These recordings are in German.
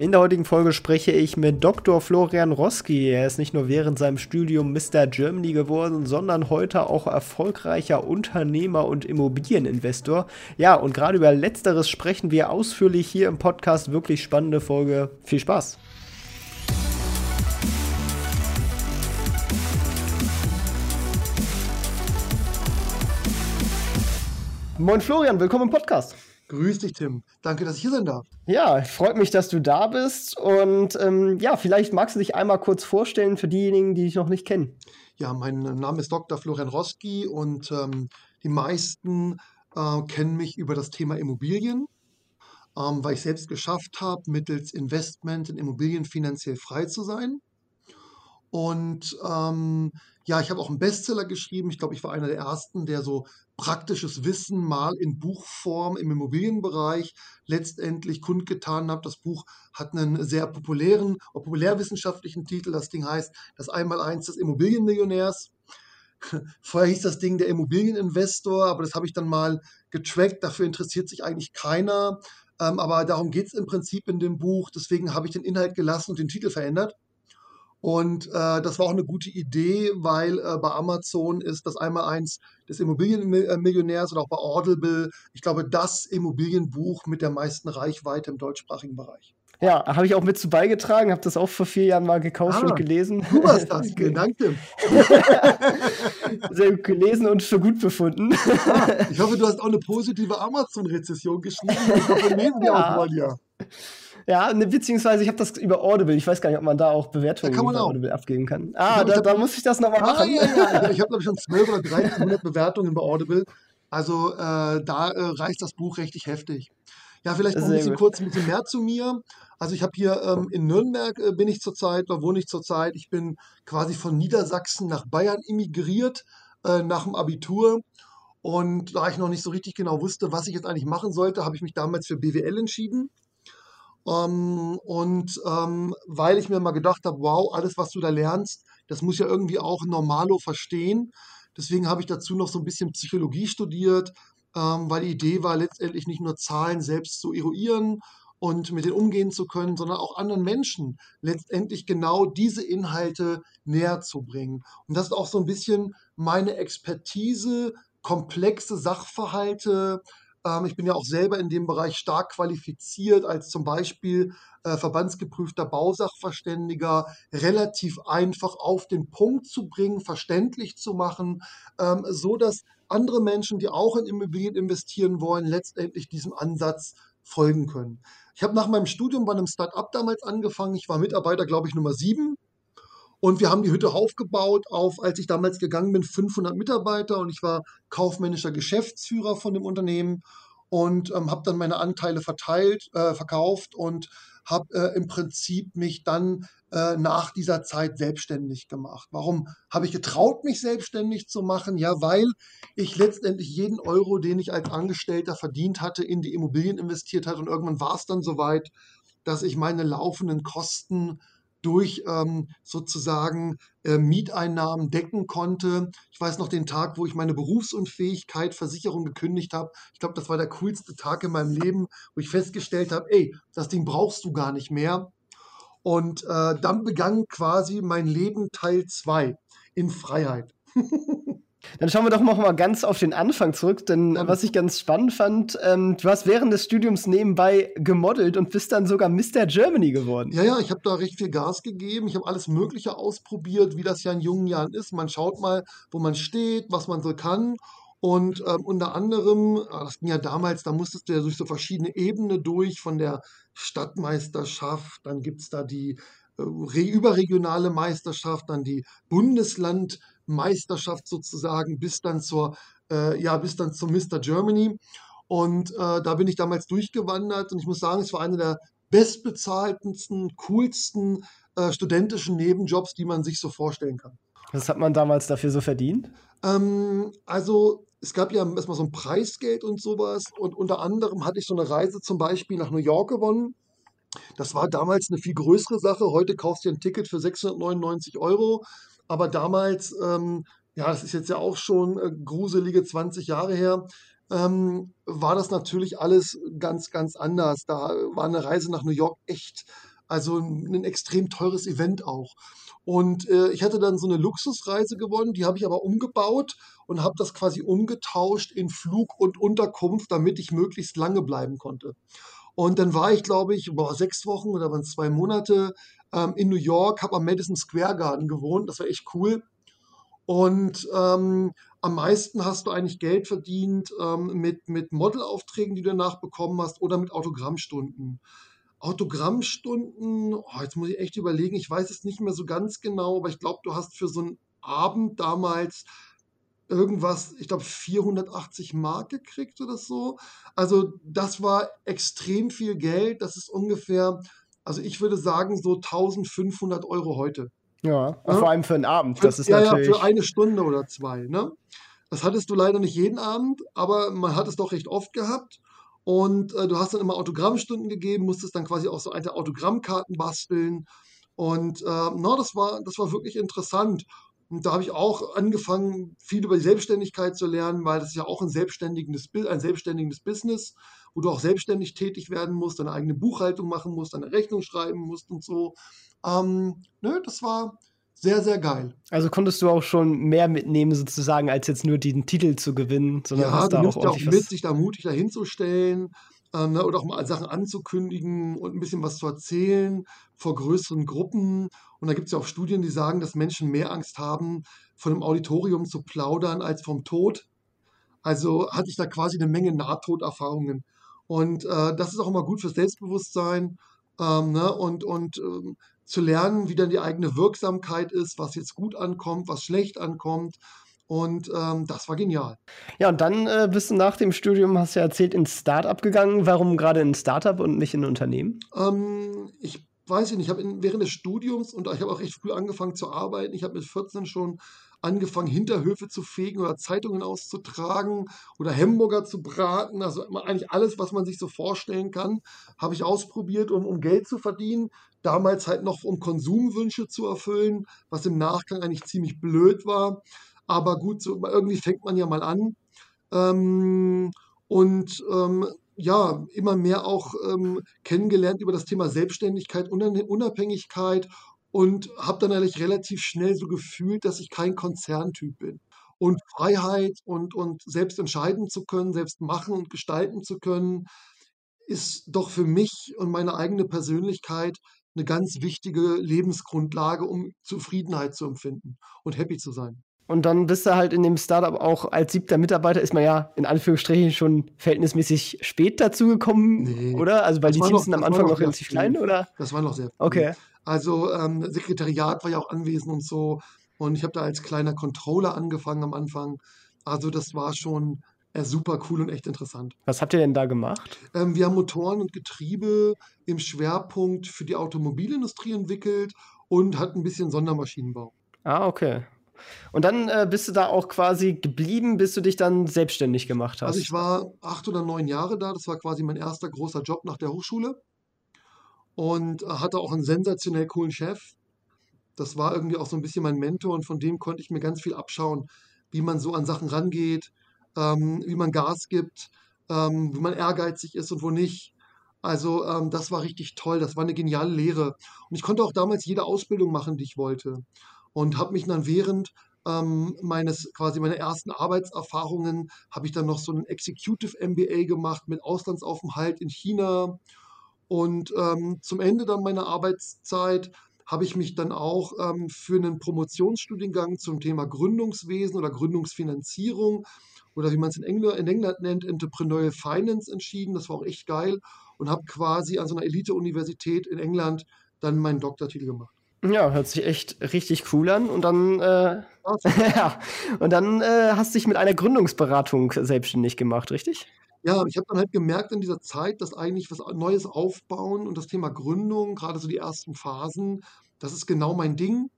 In der heutigen Folge spreche ich mit Dr. Florian Roski. Er ist nicht nur während seinem Studium Mr. Germany geworden, sondern heute auch erfolgreicher Unternehmer und Immobilieninvestor. Ja, und gerade über letzteres sprechen wir ausführlich hier im Podcast. Wirklich spannende Folge. Viel Spaß! Moin Florian, willkommen im Podcast. Grüß dich, Tim. Danke, dass ich hier sein darf. Ja, freut mich, dass du da bist. Und ähm, ja, vielleicht magst du dich einmal kurz vorstellen für diejenigen, die dich noch nicht kennen. Ja, mein Name ist Dr. Florian Roski und ähm, die meisten äh, kennen mich über das Thema Immobilien, ähm, weil ich selbst geschafft habe, mittels Investment in Immobilien finanziell frei zu sein. Und ähm, ja, ich habe auch einen Bestseller geschrieben. Ich glaube, ich war einer der ersten, der so praktisches Wissen mal in Buchform im Immobilienbereich letztendlich kundgetan hat. Das Buch hat einen sehr populären, populärwissenschaftlichen Titel. Das Ding heißt Das Einmaleins des Immobilienmillionärs. Vorher hieß das Ding der Immobilieninvestor, aber das habe ich dann mal getrackt. Dafür interessiert sich eigentlich keiner. Ähm, aber darum geht es im Prinzip in dem Buch. Deswegen habe ich den Inhalt gelassen und den Titel verändert. Und äh, das war auch eine gute Idee, weil äh, bei Amazon ist das einmal eins des Immobilienmillionärs und auch bei Audible, ich glaube, das Immobilienbuch mit der meisten Reichweite im deutschsprachigen Bereich. Ja, habe ich auch mit zu beigetragen, habe das auch vor vier Jahren mal gekauft ah, und gelesen. Du hast das, vielen Dank, Tim. Sehr gut gelesen und für gut befunden. Ah, ich hoffe, du hast auch eine positive Amazon-Rezession geschrieben. Ich hoffe, nehmen wir ja. auch mal, ja. Ja, ne, beziehungsweise ich habe das über Audible. Ich weiß gar nicht, ob man da auch Bewertungen da über Audible abgeben kann. Ah, glaub, da, da muss ich das nochmal ah, machen. Ja, ja. Ich habe, glaube ich, schon 12 oder 1300 Bewertungen bei Audible. Also äh, da äh, reißt das Buch richtig heftig. Ja, vielleicht noch ein bisschen gut. kurz ein bisschen mehr zu mir. Also ich habe hier ähm, in Nürnberg äh, bin ich zurzeit, da wohne ich zurzeit. Ich bin quasi von Niedersachsen nach Bayern immigriert äh, nach dem Abitur. Und da ich noch nicht so richtig genau wusste, was ich jetzt eigentlich machen sollte, habe ich mich damals für BWL entschieden. Ähm, und ähm, weil ich mir mal gedacht habe, wow, alles, was du da lernst, das muss ja irgendwie auch Normalo verstehen. Deswegen habe ich dazu noch so ein bisschen Psychologie studiert, ähm, weil die Idee war letztendlich nicht nur Zahlen selbst zu eruieren und mit denen umgehen zu können, sondern auch anderen Menschen letztendlich genau diese Inhalte näher zu bringen. Und das ist auch so ein bisschen meine Expertise, komplexe Sachverhalte, ich bin ja auch selber in dem Bereich stark qualifiziert als zum Beispiel äh, verbandsgeprüfter Bausachverständiger, relativ einfach auf den Punkt zu bringen, verständlich zu machen, ähm, so dass andere Menschen, die auch in Immobilien investieren wollen, letztendlich diesem Ansatz folgen können. Ich habe nach meinem Studium bei einem Start-up damals angefangen. Ich war Mitarbeiter, glaube ich, Nummer sieben und wir haben die Hütte aufgebaut auf, als ich damals gegangen bin, 500 Mitarbeiter und ich war kaufmännischer Geschäftsführer von dem Unternehmen und ähm, habe dann meine Anteile verteilt, äh, verkauft und habe äh, im Prinzip mich dann äh, nach dieser Zeit selbstständig gemacht. Warum habe ich getraut, mich selbstständig zu machen? Ja, weil ich letztendlich jeden Euro, den ich als Angestellter verdient hatte, in die Immobilien investiert hatte und irgendwann war es dann soweit, dass ich meine laufenden Kosten durch ähm, sozusagen äh, Mieteinnahmen decken konnte. Ich weiß noch den Tag, wo ich meine Berufsunfähigkeit Versicherung gekündigt habe. Ich glaube, das war der coolste Tag in meinem Leben, wo ich festgestellt habe, ey, das Ding brauchst du gar nicht mehr. Und äh, dann begann quasi mein Leben Teil 2 in Freiheit. Dann schauen wir doch noch mal ganz auf den Anfang zurück, denn ja. was ich ganz spannend fand, ähm, du hast während des Studiums nebenbei gemodelt und bist dann sogar Mr. Germany geworden. Ja, ja, ich habe da recht viel Gas gegeben. Ich habe alles Mögliche ausprobiert, wie das ja in jungen Jahren ist. Man schaut mal, wo man steht, was man so kann. Und ähm, unter anderem, ah, das ging ja damals, da musstest du ja durch so verschiedene Ebenen durch, von der Stadtmeisterschaft, dann gibt es da die äh, überregionale Meisterschaft, dann die Bundesland- Meisterschaft sozusagen bis dann zur, äh, ja, bis dann zum Mr. Germany. Und äh, da bin ich damals durchgewandert und ich muss sagen, es war einer der bestbezahltesten, coolsten äh, studentischen Nebenjobs, die man sich so vorstellen kann. Was hat man damals dafür so verdient? Ähm, also es gab ja erstmal so ein Preisgeld und sowas. Und unter anderem hatte ich so eine Reise zum Beispiel nach New York gewonnen. Das war damals eine viel größere Sache. Heute kaufst du ein Ticket für 699 Euro. Aber damals, ähm, ja, das ist jetzt ja auch schon äh, gruselige 20 Jahre her, ähm, war das natürlich alles ganz, ganz anders. Da war eine Reise nach New York echt, also ein extrem teures Event auch. Und äh, ich hatte dann so eine Luxusreise gewonnen, die habe ich aber umgebaut und habe das quasi umgetauscht in Flug und Unterkunft, damit ich möglichst lange bleiben konnte. Und dann war ich, glaube ich, boah, sechs Wochen oder waren zwei Monate ähm, in New York, habe am Madison Square Garden gewohnt. Das war echt cool. Und ähm, am meisten hast du eigentlich Geld verdient ähm, mit, mit Modelaufträgen, die du danach bekommen hast, oder mit Autogrammstunden. Autogrammstunden, oh, jetzt muss ich echt überlegen, ich weiß es nicht mehr so ganz genau, aber ich glaube, du hast für so einen Abend damals irgendwas, ich glaube 480 Mark gekriegt oder so. Also das war extrem viel Geld. Das ist ungefähr, also ich würde sagen so 1500 Euro heute. Ja, ja? vor allem für einen Abend. Das ist ja, natürlich... ja, für eine Stunde oder zwei. Ne? Das hattest du leider nicht jeden Abend, aber man hat es doch recht oft gehabt. Und äh, du hast dann immer Autogrammstunden gegeben, musstest dann quasi auch so alte Autogrammkarten basteln. Und äh, na, das war, das war wirklich interessant. Und da habe ich auch angefangen, viel über die Selbstständigkeit zu lernen, weil das ist ja auch ein selbstständiges, ein selbstständiges Business, wo du auch selbstständig tätig werden musst, deine eigene Buchhaltung machen musst, deine Rechnung schreiben musst und so. Ähm, nö, das war, sehr, sehr geil. Also konntest du auch schon mehr mitnehmen, sozusagen, als jetzt nur den Titel zu gewinnen, sondern ja, hast da auch, auch mit, sich da mutig dahinzustellen ähm, ne, oder auch mal Sachen anzukündigen und ein bisschen was zu erzählen vor größeren Gruppen. Und da gibt es ja auch Studien, die sagen, dass Menschen mehr Angst haben, von einem Auditorium zu plaudern, als vom Tod. Also hatte ich da quasi eine Menge Nahtoderfahrungen. Und äh, das ist auch immer gut fürs Selbstbewusstsein. Ähm, ne? Und, und ähm, zu lernen, wie dann die eigene Wirksamkeit ist, was jetzt gut ankommt, was schlecht ankommt. Und ähm, das war genial. Ja, und dann äh, bist du nach dem Studium, hast du ja erzählt, ins Startup gegangen. Warum gerade in ein Startup und nicht in ein Unternehmen? Ähm, ich weiß nicht, ich habe während des Studiums und ich habe auch recht früh angefangen zu arbeiten. Ich habe mit 14 schon angefangen, Hinterhöfe zu fegen oder Zeitungen auszutragen oder Hamburger zu braten. Also eigentlich alles, was man sich so vorstellen kann, habe ich ausprobiert, um, um Geld zu verdienen. Damals halt noch, um Konsumwünsche zu erfüllen, was im Nachgang eigentlich ziemlich blöd war. Aber gut, so, irgendwie fängt man ja mal an. Ähm, und ähm, ja, immer mehr auch ähm, kennengelernt über das Thema Selbstständigkeit, Unabhängigkeit und habe dann eigentlich relativ schnell so gefühlt, dass ich kein Konzerntyp bin. Und Freiheit und, und selbst entscheiden zu können, selbst machen und gestalten zu können, ist doch für mich und meine eigene Persönlichkeit eine ganz wichtige Lebensgrundlage, um Zufriedenheit zu empfinden und happy zu sein. Und dann bist du halt in dem Startup auch als siebter Mitarbeiter, ist man ja in Anführungsstrichen schon verhältnismäßig spät dazugekommen, nee, oder? Also weil die Teams noch, sind am Anfang noch, noch relativ klein, oder? Das war noch sehr. Okay. Also ähm, Sekretariat war ja auch anwesend und so. Und ich habe da als kleiner Controller angefangen am Anfang. Also das war schon äh, super cool und echt interessant. Was habt ihr denn da gemacht? Ähm, wir haben Motoren und Getriebe im Schwerpunkt für die Automobilindustrie entwickelt und hatten ein bisschen Sondermaschinenbau. Ah, okay. Und dann äh, bist du da auch quasi geblieben, bis du dich dann selbstständig gemacht hast. Also ich war acht oder neun Jahre da. Das war quasi mein erster großer Job nach der Hochschule und hatte auch einen sensationell coolen Chef. Das war irgendwie auch so ein bisschen mein Mentor und von dem konnte ich mir ganz viel abschauen, wie man so an Sachen rangeht, ähm, wie man Gas gibt, ähm, wie man ehrgeizig ist und wo nicht. Also ähm, das war richtig toll, das war eine geniale Lehre. Und ich konnte auch damals jede Ausbildung machen, die ich wollte. Und habe mich dann während ähm, meines quasi meiner ersten Arbeitserfahrungen, habe ich dann noch so einen Executive MBA gemacht mit Auslandsaufenthalt in China und ähm, zum Ende dann meiner Arbeitszeit habe ich mich dann auch ähm, für einen Promotionsstudiengang zum Thema Gründungswesen oder Gründungsfinanzierung oder wie man es in, in England nennt, Entrepreneurial Finance entschieden. Das war auch echt geil und habe quasi an so einer Elite-Universität in England dann meinen Doktortitel gemacht. Ja, hört sich echt richtig cool an. Und dann, äh, ja, und dann äh, hast du dich mit einer Gründungsberatung selbstständig gemacht, richtig? Ja, ich habe dann halt gemerkt in dieser Zeit, dass eigentlich was Neues aufbauen und das Thema Gründung, gerade so die ersten Phasen, das ist genau mein Ding.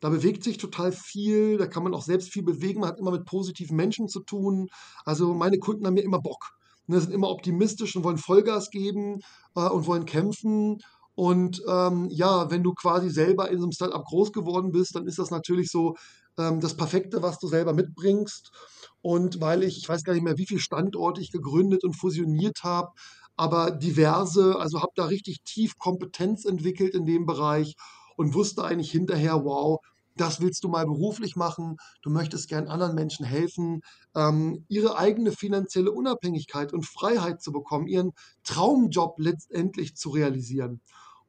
Da bewegt sich total viel, da kann man auch selbst viel bewegen, man hat immer mit positiven Menschen zu tun. Also meine Kunden haben ja immer Bock, ne, sind immer optimistisch und wollen Vollgas geben äh, und wollen kämpfen. Und ähm, ja, wenn du quasi selber in so einem Startup groß geworden bist, dann ist das natürlich so ähm, das Perfekte, was du selber mitbringst. Und weil ich, ich weiß gar nicht mehr, wie viele Standorte ich gegründet und fusioniert habe, aber diverse, also habe da richtig tief Kompetenz entwickelt in dem Bereich und wusste eigentlich hinterher, wow, das willst du mal beruflich machen, du möchtest gern anderen Menschen helfen, ähm, ihre eigene finanzielle Unabhängigkeit und Freiheit zu bekommen, ihren Traumjob letztendlich zu realisieren.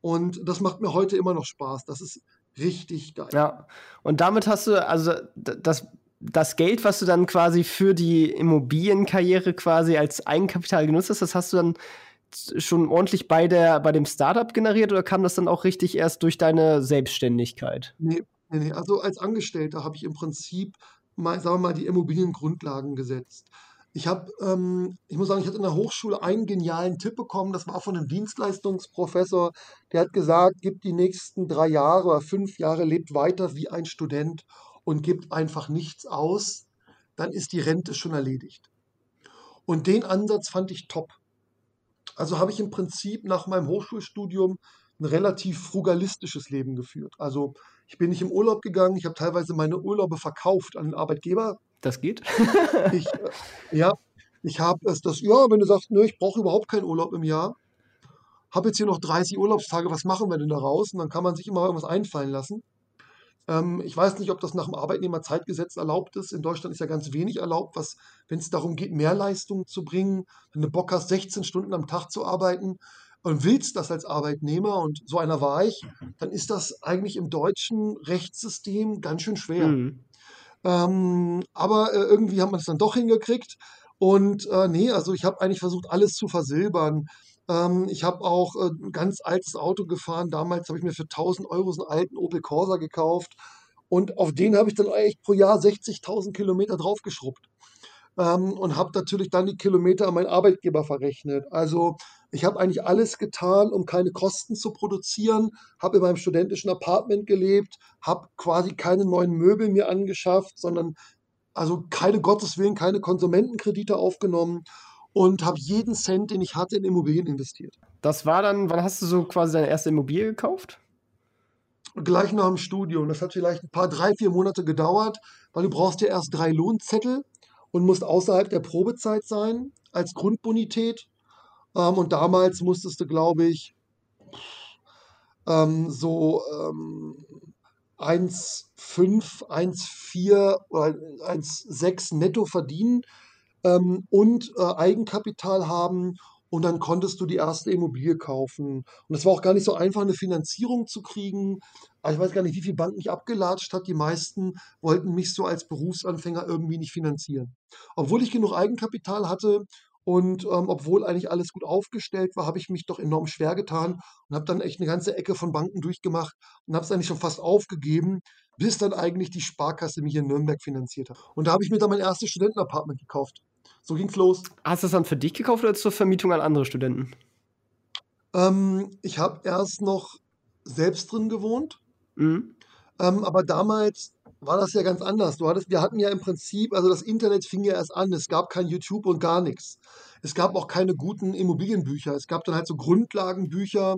Und das macht mir heute immer noch Spaß. Das ist richtig geil. Ja, und damit hast du, also das, das Geld, was du dann quasi für die Immobilienkarriere quasi als Eigenkapital genutzt hast, das hast du dann schon ordentlich bei, der, bei dem Startup generiert oder kam das dann auch richtig erst durch deine Selbstständigkeit? Nee, nee, nee. also als Angestellter habe ich im Prinzip mal, sagen wir mal, die Immobiliengrundlagen gesetzt. Ich habe, ähm, ich muss sagen, ich hatte in der Hochschule einen genialen Tipp bekommen, das war von einem Dienstleistungsprofessor, der hat gesagt, gib die nächsten drei Jahre oder fünf Jahre, lebt weiter wie ein Student und gibt einfach nichts aus, dann ist die Rente schon erledigt. Und den Ansatz fand ich top. Also habe ich im Prinzip nach meinem Hochschulstudium ein relativ frugalistisches Leben geführt. Also ich bin nicht im Urlaub gegangen, ich habe teilweise meine Urlaube verkauft an den Arbeitgeber. Das geht? ich, äh, ja, ich habe es das, ja, wenn du sagst, nö, ich brauche überhaupt keinen Urlaub im Jahr, habe jetzt hier noch 30 Urlaubstage, was machen wir denn daraus? Und dann kann man sich immer irgendwas einfallen lassen. Ähm, ich weiß nicht, ob das nach dem Arbeitnehmerzeitgesetz erlaubt ist. In Deutschland ist ja ganz wenig erlaubt, was, wenn es darum geht, mehr Leistung zu bringen, wenn du Bock hast, 16 Stunden am Tag zu arbeiten und willst das als Arbeitnehmer, und so einer war ich, dann ist das eigentlich im deutschen Rechtssystem ganz schön schwer. Mhm. Ähm, aber äh, irgendwie haben wir es dann doch hingekriegt. Und äh, nee, also ich habe eigentlich versucht, alles zu versilbern. Ähm, ich habe auch äh, ein ganz altes Auto gefahren. Damals habe ich mir für 1000 Euro so einen alten Opel Corsa gekauft. Und auf den habe ich dann eigentlich pro Jahr 60.000 Kilometer draufgeschrubbt. Ähm, und habe natürlich dann die Kilometer an meinen Arbeitgeber verrechnet. Also ich habe eigentlich alles getan, um keine Kosten zu produzieren, habe in meinem studentischen Apartment gelebt, habe quasi keine neuen Möbel mir angeschafft, sondern also keine Gottes Willen, keine Konsumentenkredite aufgenommen und habe jeden Cent, den ich hatte, in Immobilien investiert. Das war dann, wann hast du so quasi deine erste Immobilie gekauft? Gleich nach dem Studium. Das hat vielleicht ein paar, drei, vier Monate gedauert, weil du brauchst ja erst drei Lohnzettel und musst außerhalb der Probezeit sein als Grundbonität. Ähm, und damals musstest du, glaube ich, ähm, so ähm, 1,5, 1,4 oder 1,6 netto verdienen ähm, und äh, Eigenkapital haben und dann konntest du die erste Immobilie kaufen. Und es war auch gar nicht so einfach, eine Finanzierung zu kriegen. Also ich weiß gar nicht, wie viele Banken ich abgelatscht hat. Die meisten wollten mich so als Berufsanfänger irgendwie nicht finanzieren. Obwohl ich genug Eigenkapital hatte und ähm, obwohl eigentlich alles gut aufgestellt war, habe ich mich doch enorm schwer getan und habe dann echt eine ganze Ecke von Banken durchgemacht und habe es eigentlich schon fast aufgegeben, bis dann eigentlich die Sparkasse mich in Nürnberg finanziert hat. Und da habe ich mir dann mein erstes Studentenapartment gekauft. So ging's los. Hast du das dann für dich gekauft oder zur Vermietung an andere Studenten? Ähm, ich habe erst noch selbst drin gewohnt. Mhm. Ähm, aber damals war das ja ganz anders. Du hattest, wir hatten ja im Prinzip, also das Internet fing ja erst an. Es gab kein YouTube und gar nichts. Es gab auch keine guten Immobilienbücher. Es gab dann halt so Grundlagenbücher.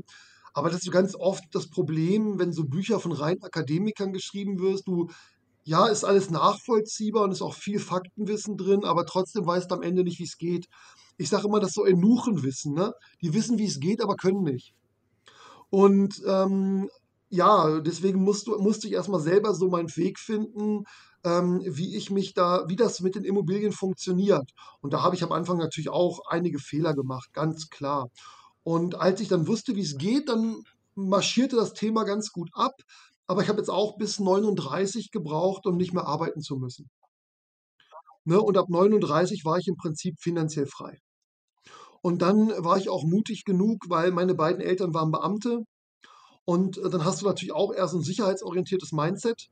Aber das ist ganz oft das Problem, wenn so Bücher von rein Akademikern geschrieben wirst. Du ja, ist alles nachvollziehbar und ist auch viel Faktenwissen drin, aber trotzdem weißt du am Ende nicht, wie es geht. Ich sage immer, das so Enuchenwissen, ne? Die wissen, wie es geht, aber können nicht. Und ähm, ja, deswegen musst du, musste ich erstmal selber so meinen Weg finden, ähm, wie ich mich da, wie das mit den Immobilien funktioniert. Und da habe ich am Anfang natürlich auch einige Fehler gemacht, ganz klar. Und als ich dann wusste, wie es geht, dann marschierte das Thema ganz gut ab. Aber ich habe jetzt auch bis 39 gebraucht, um nicht mehr arbeiten zu müssen. Ne? Und ab 39 war ich im Prinzip finanziell frei. Und dann war ich auch mutig genug, weil meine beiden Eltern waren Beamte. Und äh, dann hast du natürlich auch erst ein sicherheitsorientiertes Mindset.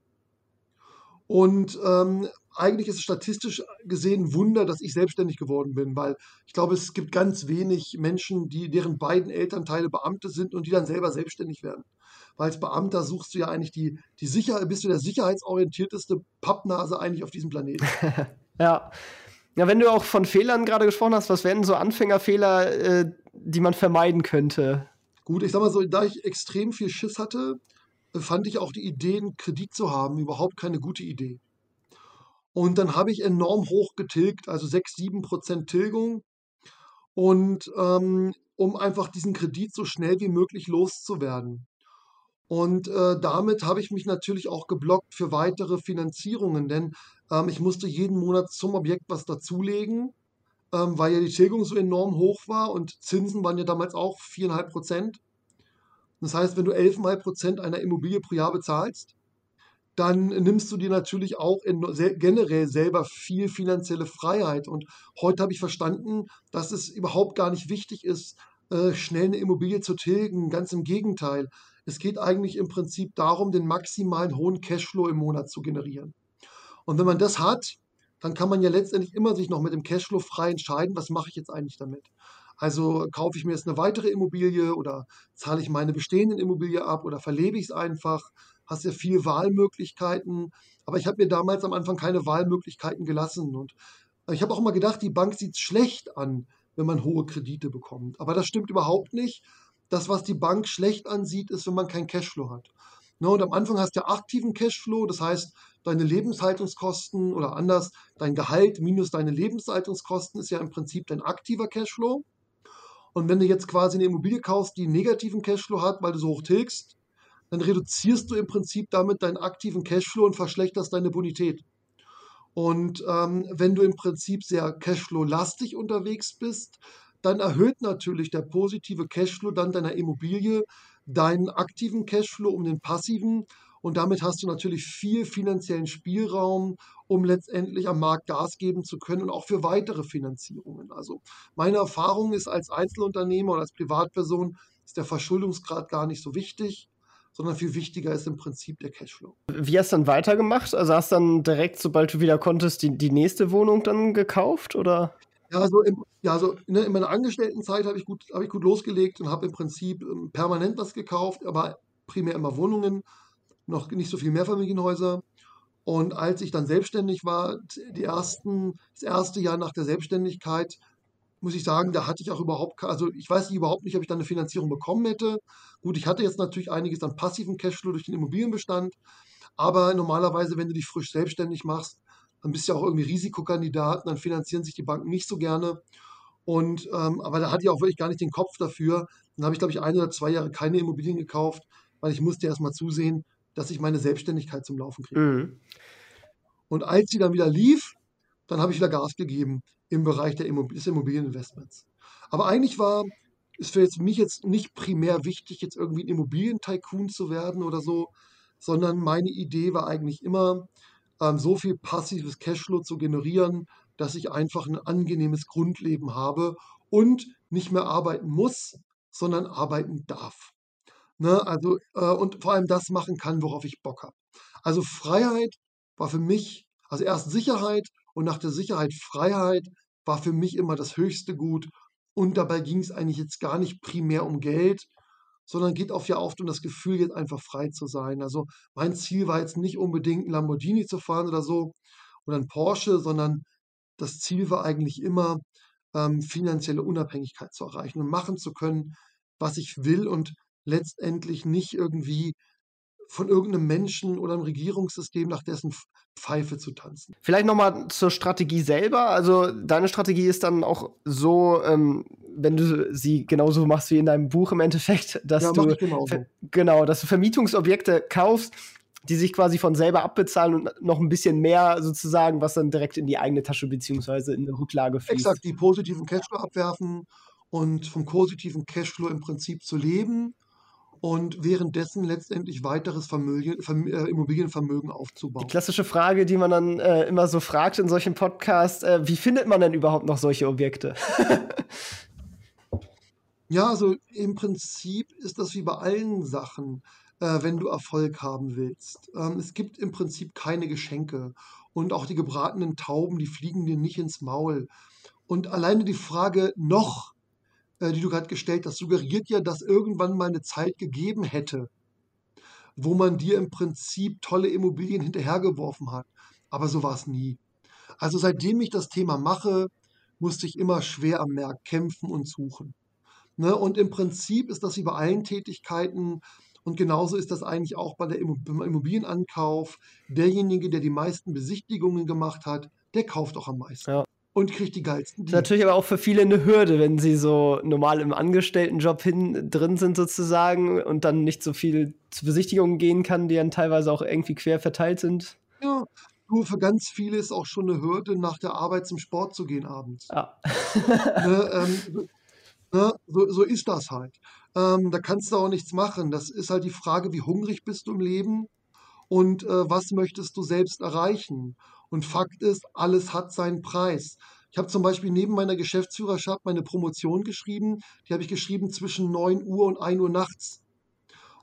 Und ähm, eigentlich ist es statistisch gesehen ein Wunder, dass ich selbstständig geworden bin, weil ich glaube, es gibt ganz wenig Menschen, die, deren beiden Elternteile Beamte sind und die dann selber selbstständig werden. Weil als Beamter suchst du ja eigentlich die, die Sicherheit, bist du der sicherheitsorientierteste Pappnase eigentlich auf diesem Planeten. ja. Ja, wenn du auch von Fehlern gerade gesprochen hast, was wären so Anfängerfehler, äh, die man vermeiden könnte? Gut, ich sag mal so, da ich extrem viel Schiss hatte, fand ich auch die Idee, einen Kredit zu haben, überhaupt keine gute Idee. Und dann habe ich enorm hoch getilgt, also 6, 7 Prozent Tilgung. Und ähm, um einfach diesen Kredit so schnell wie möglich loszuwerden. Und äh, damit habe ich mich natürlich auch geblockt für weitere Finanzierungen, denn ähm, ich musste jeden Monat zum Objekt was dazulegen, ähm, weil ja die Tilgung so enorm hoch war und Zinsen waren ja damals auch 4,5 Prozent. Das heißt, wenn du 11,5 Prozent einer Immobilie pro Jahr bezahlst, dann nimmst du dir natürlich auch in, generell selber viel finanzielle Freiheit. Und heute habe ich verstanden, dass es überhaupt gar nicht wichtig ist, äh, schnell eine Immobilie zu tilgen. Ganz im Gegenteil. Es geht eigentlich im Prinzip darum, den maximalen hohen Cashflow im Monat zu generieren. Und wenn man das hat, dann kann man ja letztendlich immer sich noch mit dem Cashflow frei entscheiden, was mache ich jetzt eigentlich damit. Also kaufe ich mir jetzt eine weitere Immobilie oder zahle ich meine bestehenden Immobilie ab oder verlebe ich es einfach. Hast ja viele Wahlmöglichkeiten. Aber ich habe mir damals am Anfang keine Wahlmöglichkeiten gelassen. Und ich habe auch immer gedacht, die Bank sieht schlecht an, wenn man hohe Kredite bekommt. Aber das stimmt überhaupt nicht, das, was die Bank schlecht ansieht, ist, wenn man keinen Cashflow hat. Ne, und am Anfang hast du aktiven Cashflow, das heißt, deine Lebenshaltungskosten oder anders, dein Gehalt minus deine Lebenshaltungskosten ist ja im Prinzip dein aktiver Cashflow. Und wenn du jetzt quasi eine Immobilie kaufst, die einen negativen Cashflow hat, weil du so hoch tilgst, dann reduzierst du im Prinzip damit deinen aktiven Cashflow und verschlechterst deine Bonität. Und ähm, wenn du im Prinzip sehr Cashflow-lastig unterwegs bist, dann erhöht natürlich der positive Cashflow dann deiner Immobilie deinen aktiven Cashflow um den passiven und damit hast du natürlich viel finanziellen Spielraum, um letztendlich am Markt Gas geben zu können und auch für weitere Finanzierungen. Also meine Erfahrung ist als Einzelunternehmer oder als Privatperson ist der Verschuldungsgrad gar nicht so wichtig sondern viel wichtiger ist im Prinzip der Cashflow. Wie hast du dann weitergemacht? Also hast du dann direkt, sobald du wieder konntest, die, die nächste Wohnung dann gekauft oder? Ja, also, im, ja, also ne, in meiner Angestelltenzeit habe ich, gut, hab ich gut losgelegt und habe im Prinzip ähm, permanent was gekauft, aber primär immer Wohnungen, noch nicht so viel Mehrfamilienhäuser. Und als ich dann selbstständig war, die ersten, das erste Jahr nach der Selbstständigkeit, muss ich sagen, da hatte ich auch überhaupt, also ich weiß nicht, überhaupt nicht, ob ich dann eine Finanzierung bekommen hätte. Gut, ich hatte jetzt natürlich einiges an passiven Cashflow durch den Immobilienbestand, aber normalerweise, wenn du dich frisch selbstständig machst, dann bist du ja auch irgendwie Risikokandidat, dann finanzieren sich die Banken nicht so gerne. Und, ähm, aber da hatte ich auch wirklich gar nicht den Kopf dafür. Dann habe ich, glaube ich, ein oder zwei Jahre keine Immobilien gekauft, weil ich musste erst mal zusehen, dass ich meine Selbstständigkeit zum Laufen kriege. Mhm. Und als sie dann wieder lief, dann habe ich wieder Gas gegeben im Bereich der Immob des Immobilieninvestments. Aber eigentlich war es für mich jetzt nicht primär wichtig, jetzt irgendwie ein Immobilientycoon zu werden oder so, sondern meine Idee war eigentlich immer, so viel passives Cashflow zu generieren, dass ich einfach ein angenehmes Grundleben habe und nicht mehr arbeiten muss, sondern arbeiten darf. Ne? Also, äh, und vor allem das machen kann, worauf ich Bock habe. Also Freiheit war für mich, also erst Sicherheit und nach der Sicherheit Freiheit war für mich immer das höchste Gut. Und dabei ging es eigentlich jetzt gar nicht primär um Geld, sondern geht auch ja oft um das Gefühl, jetzt einfach frei zu sein. Also mein Ziel war jetzt nicht unbedingt ein Lamborghini zu fahren oder so oder ein Porsche, sondern das Ziel war eigentlich immer, ähm, finanzielle Unabhängigkeit zu erreichen und machen zu können, was ich will und letztendlich nicht irgendwie von irgendeinem Menschen oder einem Regierungssystem nach dessen Pfeife zu tanzen. Vielleicht nochmal zur Strategie selber. Also deine Strategie ist dann auch so, ähm, wenn du sie genauso machst wie in deinem Buch im Endeffekt, dass ja, du genau, dass du Vermietungsobjekte kaufst, die sich quasi von selber abbezahlen und noch ein bisschen mehr sozusagen, was dann direkt in die eigene Tasche beziehungsweise in eine Rücklage fließt. Exakt, die positiven Cashflow abwerfen und vom positiven Cashflow im Prinzip zu leben und währenddessen letztendlich weiteres Vermögen, Verm äh, Immobilienvermögen aufzubauen. Die klassische Frage, die man dann äh, immer so fragt in solchen Podcasts, äh, wie findet man denn überhaupt noch solche Objekte? ja, also im Prinzip ist das wie bei allen Sachen. äh, wenn du Erfolg haben willst. Ähm, es gibt im Prinzip keine Geschenke. Und auch die gebratenen Tauben, die fliegen dir nicht ins Maul. Und alleine die Frage noch, äh, die du gerade gestellt hast, suggeriert ja, dass irgendwann mal eine Zeit gegeben hätte, wo man dir im Prinzip tolle Immobilien hinterhergeworfen hat. Aber so war es nie. Also seitdem ich das Thema mache, musste ich immer schwer am Markt kämpfen und suchen. Ne? Und im Prinzip ist das wie bei allen Tätigkeiten und genauso ist das eigentlich auch bei der Immobilienankauf. Derjenige, der die meisten Besichtigungen gemacht hat, der kauft auch am meisten. Ja. Und kriegt die geilsten. Ist natürlich aber auch für viele eine Hürde, wenn sie so normal im Angestelltenjob hin drin sind sozusagen und dann nicht so viel zu Besichtigungen gehen kann, die dann teilweise auch irgendwie quer verteilt sind. Ja, du, für ganz viele ist auch schon eine Hürde, nach der Arbeit zum Sport zu gehen abends. Ja. ne, ähm, ne, so, so ist das halt. Ähm, da kannst du auch nichts machen. Das ist halt die Frage, wie hungrig bist du im Leben und äh, was möchtest du selbst erreichen. Und Fakt ist, alles hat seinen Preis. Ich habe zum Beispiel neben meiner Geschäftsführerschaft meine Promotion geschrieben. Die habe ich geschrieben zwischen 9 Uhr und 1 Uhr nachts.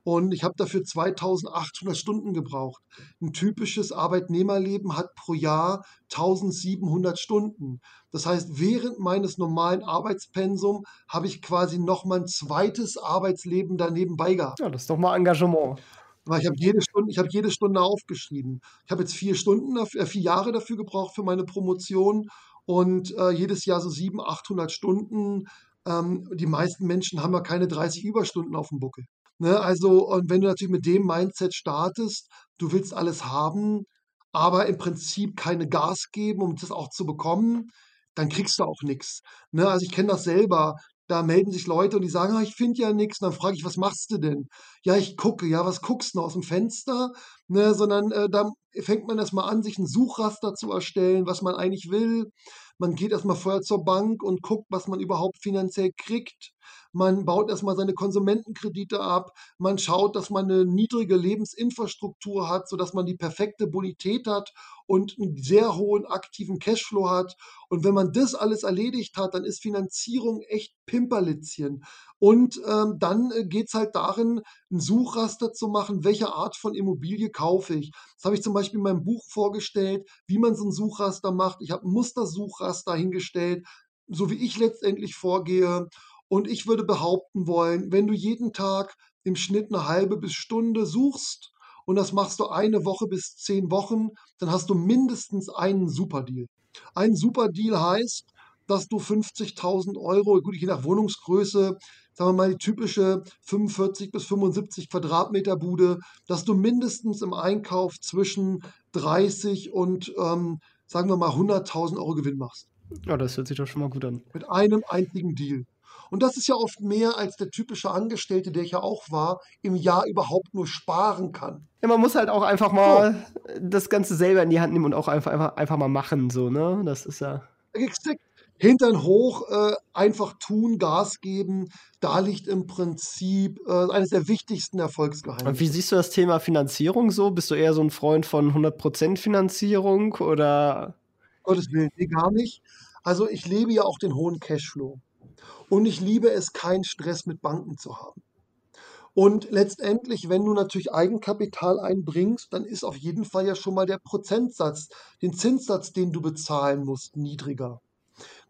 Und ich habe dafür 2800 Stunden gebraucht. Ein typisches Arbeitnehmerleben hat pro Jahr 1700 Stunden. Das heißt, während meines normalen Arbeitspensum habe ich quasi noch mal ein zweites Arbeitsleben daneben gehabt. Ja, das ist doch mal Engagement. Weil ich habe jede Stunde, ich habe jede Stunde aufgeschrieben. Ich habe jetzt vier Stunden, dafür, äh, vier Jahre dafür gebraucht für meine Promotion und äh, jedes Jahr so 700, 800 Stunden. Ähm, die meisten Menschen haben ja keine 30 Überstunden auf dem Buckel. Ne, also, und wenn du natürlich mit dem Mindset startest, du willst alles haben, aber im Prinzip keine Gas geben, um das auch zu bekommen, dann kriegst du auch nichts. Ne, also ich kenne das selber. Da melden sich Leute und die sagen, ah, ich finde ja nichts. Dann frage ich, was machst du denn? Ja, ich gucke. Ja, was guckst du aus dem Fenster? Ne, sondern äh, da fängt man erstmal an, sich ein Suchraster zu erstellen, was man eigentlich will. Man geht erstmal vorher zur Bank und guckt, was man überhaupt finanziell kriegt. Man baut erstmal seine Konsumentenkredite ab. Man schaut, dass man eine niedrige Lebensinfrastruktur hat, sodass man die perfekte Bonität hat und einen sehr hohen aktiven Cashflow hat. Und wenn man das alles erledigt hat, dann ist Finanzierung echt Pimperlitzchen. Und ähm, dann äh, geht es halt darin, ein Suchraster zu machen, welche Art von Immobilie kaufe ich. Das habe ich zum Beispiel in meinem Buch vorgestellt, wie man so ein Suchraster macht. Ich habe ein Mustersuchraster hingestellt, so wie ich letztendlich vorgehe. Und ich würde behaupten wollen, wenn du jeden Tag im Schnitt eine halbe bis Stunde suchst und das machst du eine Woche bis zehn Wochen, dann hast du mindestens einen Superdeal. Ein Superdeal heißt, dass du 50.000 Euro, gut, je nach Wohnungsgröße, sagen wir mal die typische 45 bis 75 Quadratmeter Bude, dass du mindestens im Einkauf zwischen 30 und ähm, sagen wir mal 100.000 Euro Gewinn machst. Ja, das hört sich doch schon mal gut an. Mit einem einzigen Deal. Und das ist ja oft mehr, als der typische Angestellte, der ich ja auch war, im Jahr überhaupt nur sparen kann. Ja, man muss halt auch einfach mal oh. das Ganze selber in die Hand nehmen und auch einfach, einfach, einfach mal machen, so, ne? Das ist ja. Exakt. Hintern hoch, äh, einfach tun, Gas geben, da liegt im Prinzip äh, eines der wichtigsten Erfolgsgeheimnisse. Und wie siehst du das Thema Finanzierung so? Bist du eher so ein Freund von 100% Finanzierung oder? Gottes Willen, nee, gar nicht. Also ich lebe ja auch den hohen Cashflow. Und ich liebe es, keinen Stress mit Banken zu haben. Und letztendlich, wenn du natürlich Eigenkapital einbringst, dann ist auf jeden Fall ja schon mal der Prozentsatz, den Zinssatz, den du bezahlen musst, niedriger.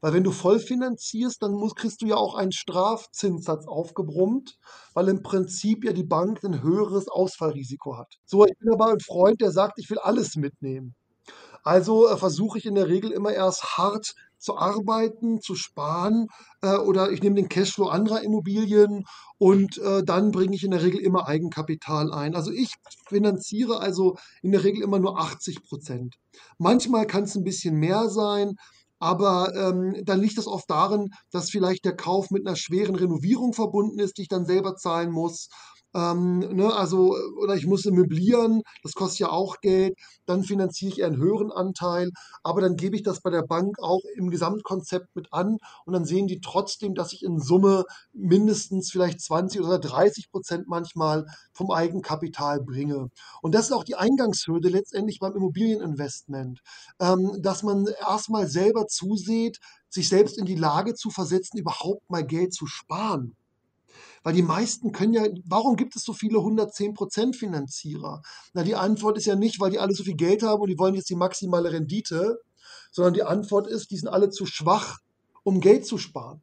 Weil wenn du voll finanzierst, dann musst, kriegst du ja auch einen Strafzinssatz aufgebrummt, weil im Prinzip ja die Bank ein höheres Ausfallrisiko hat. So, ich bin aber ein Freund, der sagt, ich will alles mitnehmen. Also äh, versuche ich in der Regel immer erst hart zu arbeiten, zu sparen äh, oder ich nehme den Cashflow anderer Immobilien und äh, dann bringe ich in der Regel immer Eigenkapital ein. Also ich finanziere also in der Regel immer nur 80 Prozent. Manchmal kann es ein bisschen mehr sein, aber ähm, dann liegt das oft darin, dass vielleicht der Kauf mit einer schweren Renovierung verbunden ist, die ich dann selber zahlen muss. Ähm, ne, also, oder ich muss möblieren, das kostet ja auch Geld, dann finanziere ich eher einen höheren Anteil, aber dann gebe ich das bei der Bank auch im Gesamtkonzept mit an und dann sehen die trotzdem, dass ich in Summe mindestens vielleicht 20 oder 30 Prozent manchmal vom Eigenkapital bringe. Und das ist auch die Eingangshürde letztendlich beim Immobilieninvestment, ähm, dass man erstmal selber zuseht, sich selbst in die Lage zu versetzen, überhaupt mal Geld zu sparen. Weil die meisten können ja, warum gibt es so viele 110% Finanzierer? Na, die Antwort ist ja nicht, weil die alle so viel Geld haben und die wollen jetzt die maximale Rendite, sondern die Antwort ist, die sind alle zu schwach, um Geld zu sparen.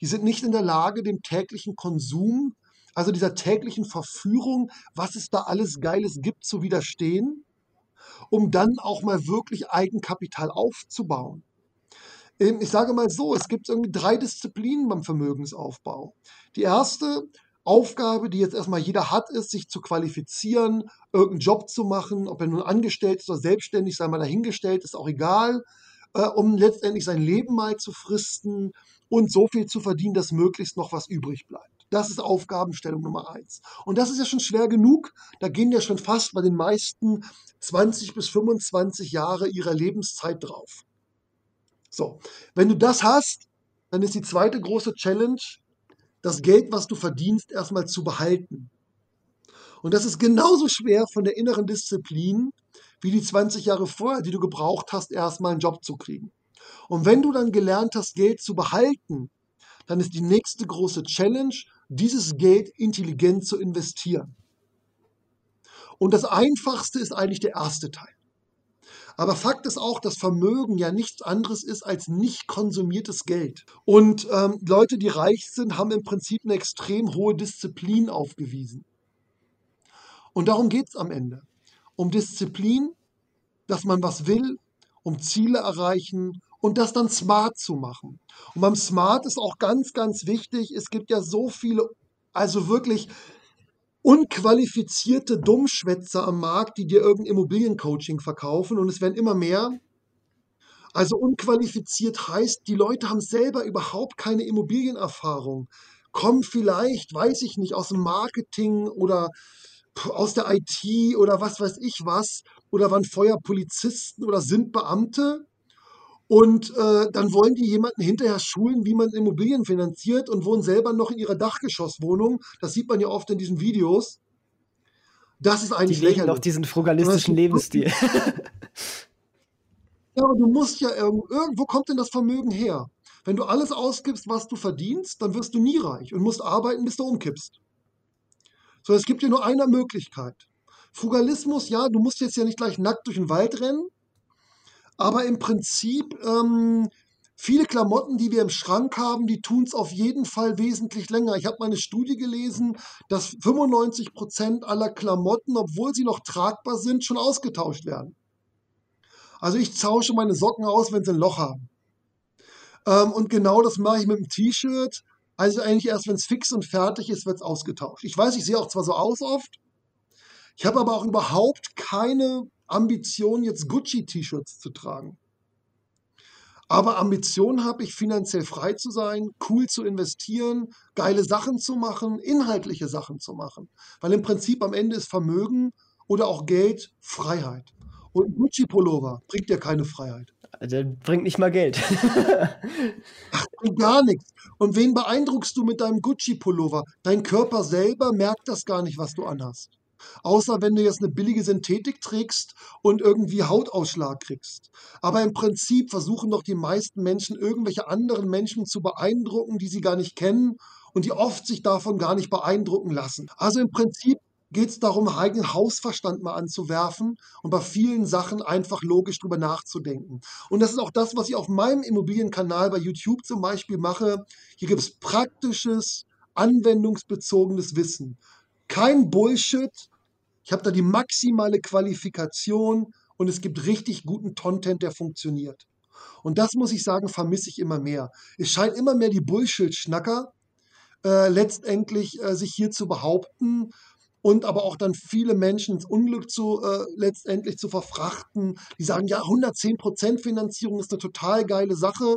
Die sind nicht in der Lage, dem täglichen Konsum, also dieser täglichen Verführung, was es da alles Geiles gibt, zu widerstehen, um dann auch mal wirklich Eigenkapital aufzubauen. Ähm, ich sage mal so, es gibt irgendwie drei Disziplinen beim Vermögensaufbau. Die erste Aufgabe, die jetzt erstmal jeder hat, ist, sich zu qualifizieren, irgendeinen Job zu machen, ob er nun angestellt ist oder selbstständig, sei mal dahingestellt, ist auch egal, äh, um letztendlich sein Leben mal zu fristen und so viel zu verdienen, dass möglichst noch was übrig bleibt. Das ist Aufgabenstellung Nummer eins. Und das ist ja schon schwer genug. Da gehen ja schon fast bei den meisten 20 bis 25 Jahre ihrer Lebenszeit drauf. So, wenn du das hast, dann ist die zweite große Challenge, das Geld, was du verdienst, erstmal zu behalten. Und das ist genauso schwer von der inneren Disziplin wie die 20 Jahre vorher, die du gebraucht hast, erstmal einen Job zu kriegen. Und wenn du dann gelernt hast, Geld zu behalten, dann ist die nächste große Challenge, dieses Geld intelligent zu investieren. Und das Einfachste ist eigentlich der erste Teil. Aber Fakt ist auch, dass Vermögen ja nichts anderes ist als nicht konsumiertes Geld. Und ähm, Leute, die reich sind, haben im Prinzip eine extrem hohe Disziplin aufgewiesen. Und darum geht es am Ende. Um Disziplin, dass man was will, um Ziele erreichen und das dann smart zu machen. Und beim Smart ist auch ganz, ganz wichtig, es gibt ja so viele, also wirklich unqualifizierte Dummschwätzer am Markt, die dir irgendein Immobiliencoaching verkaufen und es werden immer mehr. Also unqualifiziert heißt, die Leute haben selber überhaupt keine Immobilienerfahrung, kommen vielleicht, weiß ich nicht, aus dem Marketing oder aus der IT oder was weiß ich was oder waren vorher Polizisten oder sind Beamte und äh, dann wollen die jemanden hinterher schulen, wie man Immobilien finanziert und wohnen selber noch in ihrer Dachgeschosswohnung. Das sieht man ja oft in diesen Videos. Das ist eigentlich die lächerlich. doch diesen frugalistischen Lebensstil. ja, aber du musst ja irgendwo kommt denn das Vermögen her? Wenn du alles ausgibst, was du verdienst, dann wirst du nie reich und musst arbeiten, bis du umkippst. So, es gibt dir nur eine Möglichkeit. Frugalismus, ja, du musst jetzt ja nicht gleich nackt durch den Wald rennen, aber im Prinzip, ähm, viele Klamotten, die wir im Schrank haben, die tun es auf jeden Fall wesentlich länger. Ich habe mal eine Studie gelesen, dass 95 Prozent aller Klamotten, obwohl sie noch tragbar sind, schon ausgetauscht werden. Also ich tausche meine Socken aus, wenn sie ein Loch haben. Ähm, und genau das mache ich mit dem T-Shirt. Also eigentlich erst, wenn es fix und fertig ist, wird es ausgetauscht. Ich weiß, ich sehe auch zwar so aus oft, ich habe aber auch überhaupt keine Ambition, jetzt Gucci-T-Shirts zu tragen. Aber Ambition habe ich, finanziell frei zu sein, cool zu investieren, geile Sachen zu machen, inhaltliche Sachen zu machen. Weil im Prinzip am Ende ist Vermögen oder auch Geld Freiheit. Und ein Gucci-Pullover bringt dir keine Freiheit. Der bringt nicht mal Geld. Ach, gar nichts. Und wen beeindruckst du mit deinem Gucci-Pullover? Dein Körper selber merkt das gar nicht, was du anhast. Außer wenn du jetzt eine billige Synthetik trägst und irgendwie Hautausschlag kriegst. Aber im Prinzip versuchen doch die meisten Menschen, irgendwelche anderen Menschen zu beeindrucken, die sie gar nicht kennen und die oft sich davon gar nicht beeindrucken lassen. Also im Prinzip geht es darum, eigenen Hausverstand mal anzuwerfen und bei vielen Sachen einfach logisch drüber nachzudenken. Und das ist auch das, was ich auf meinem Immobilienkanal bei YouTube zum Beispiel mache. Hier gibt es praktisches, anwendungsbezogenes Wissen. Kein Bullshit, ich habe da die maximale Qualifikation und es gibt richtig guten Content, der funktioniert. Und das muss ich sagen, vermisse ich immer mehr. Es scheint immer mehr die Bullshit-Schnacker äh, letztendlich äh, sich hier zu behaupten und aber auch dann viele Menschen ins Unglück zu äh, letztendlich zu verfrachten. Die sagen, ja, 110% Finanzierung ist eine total geile Sache.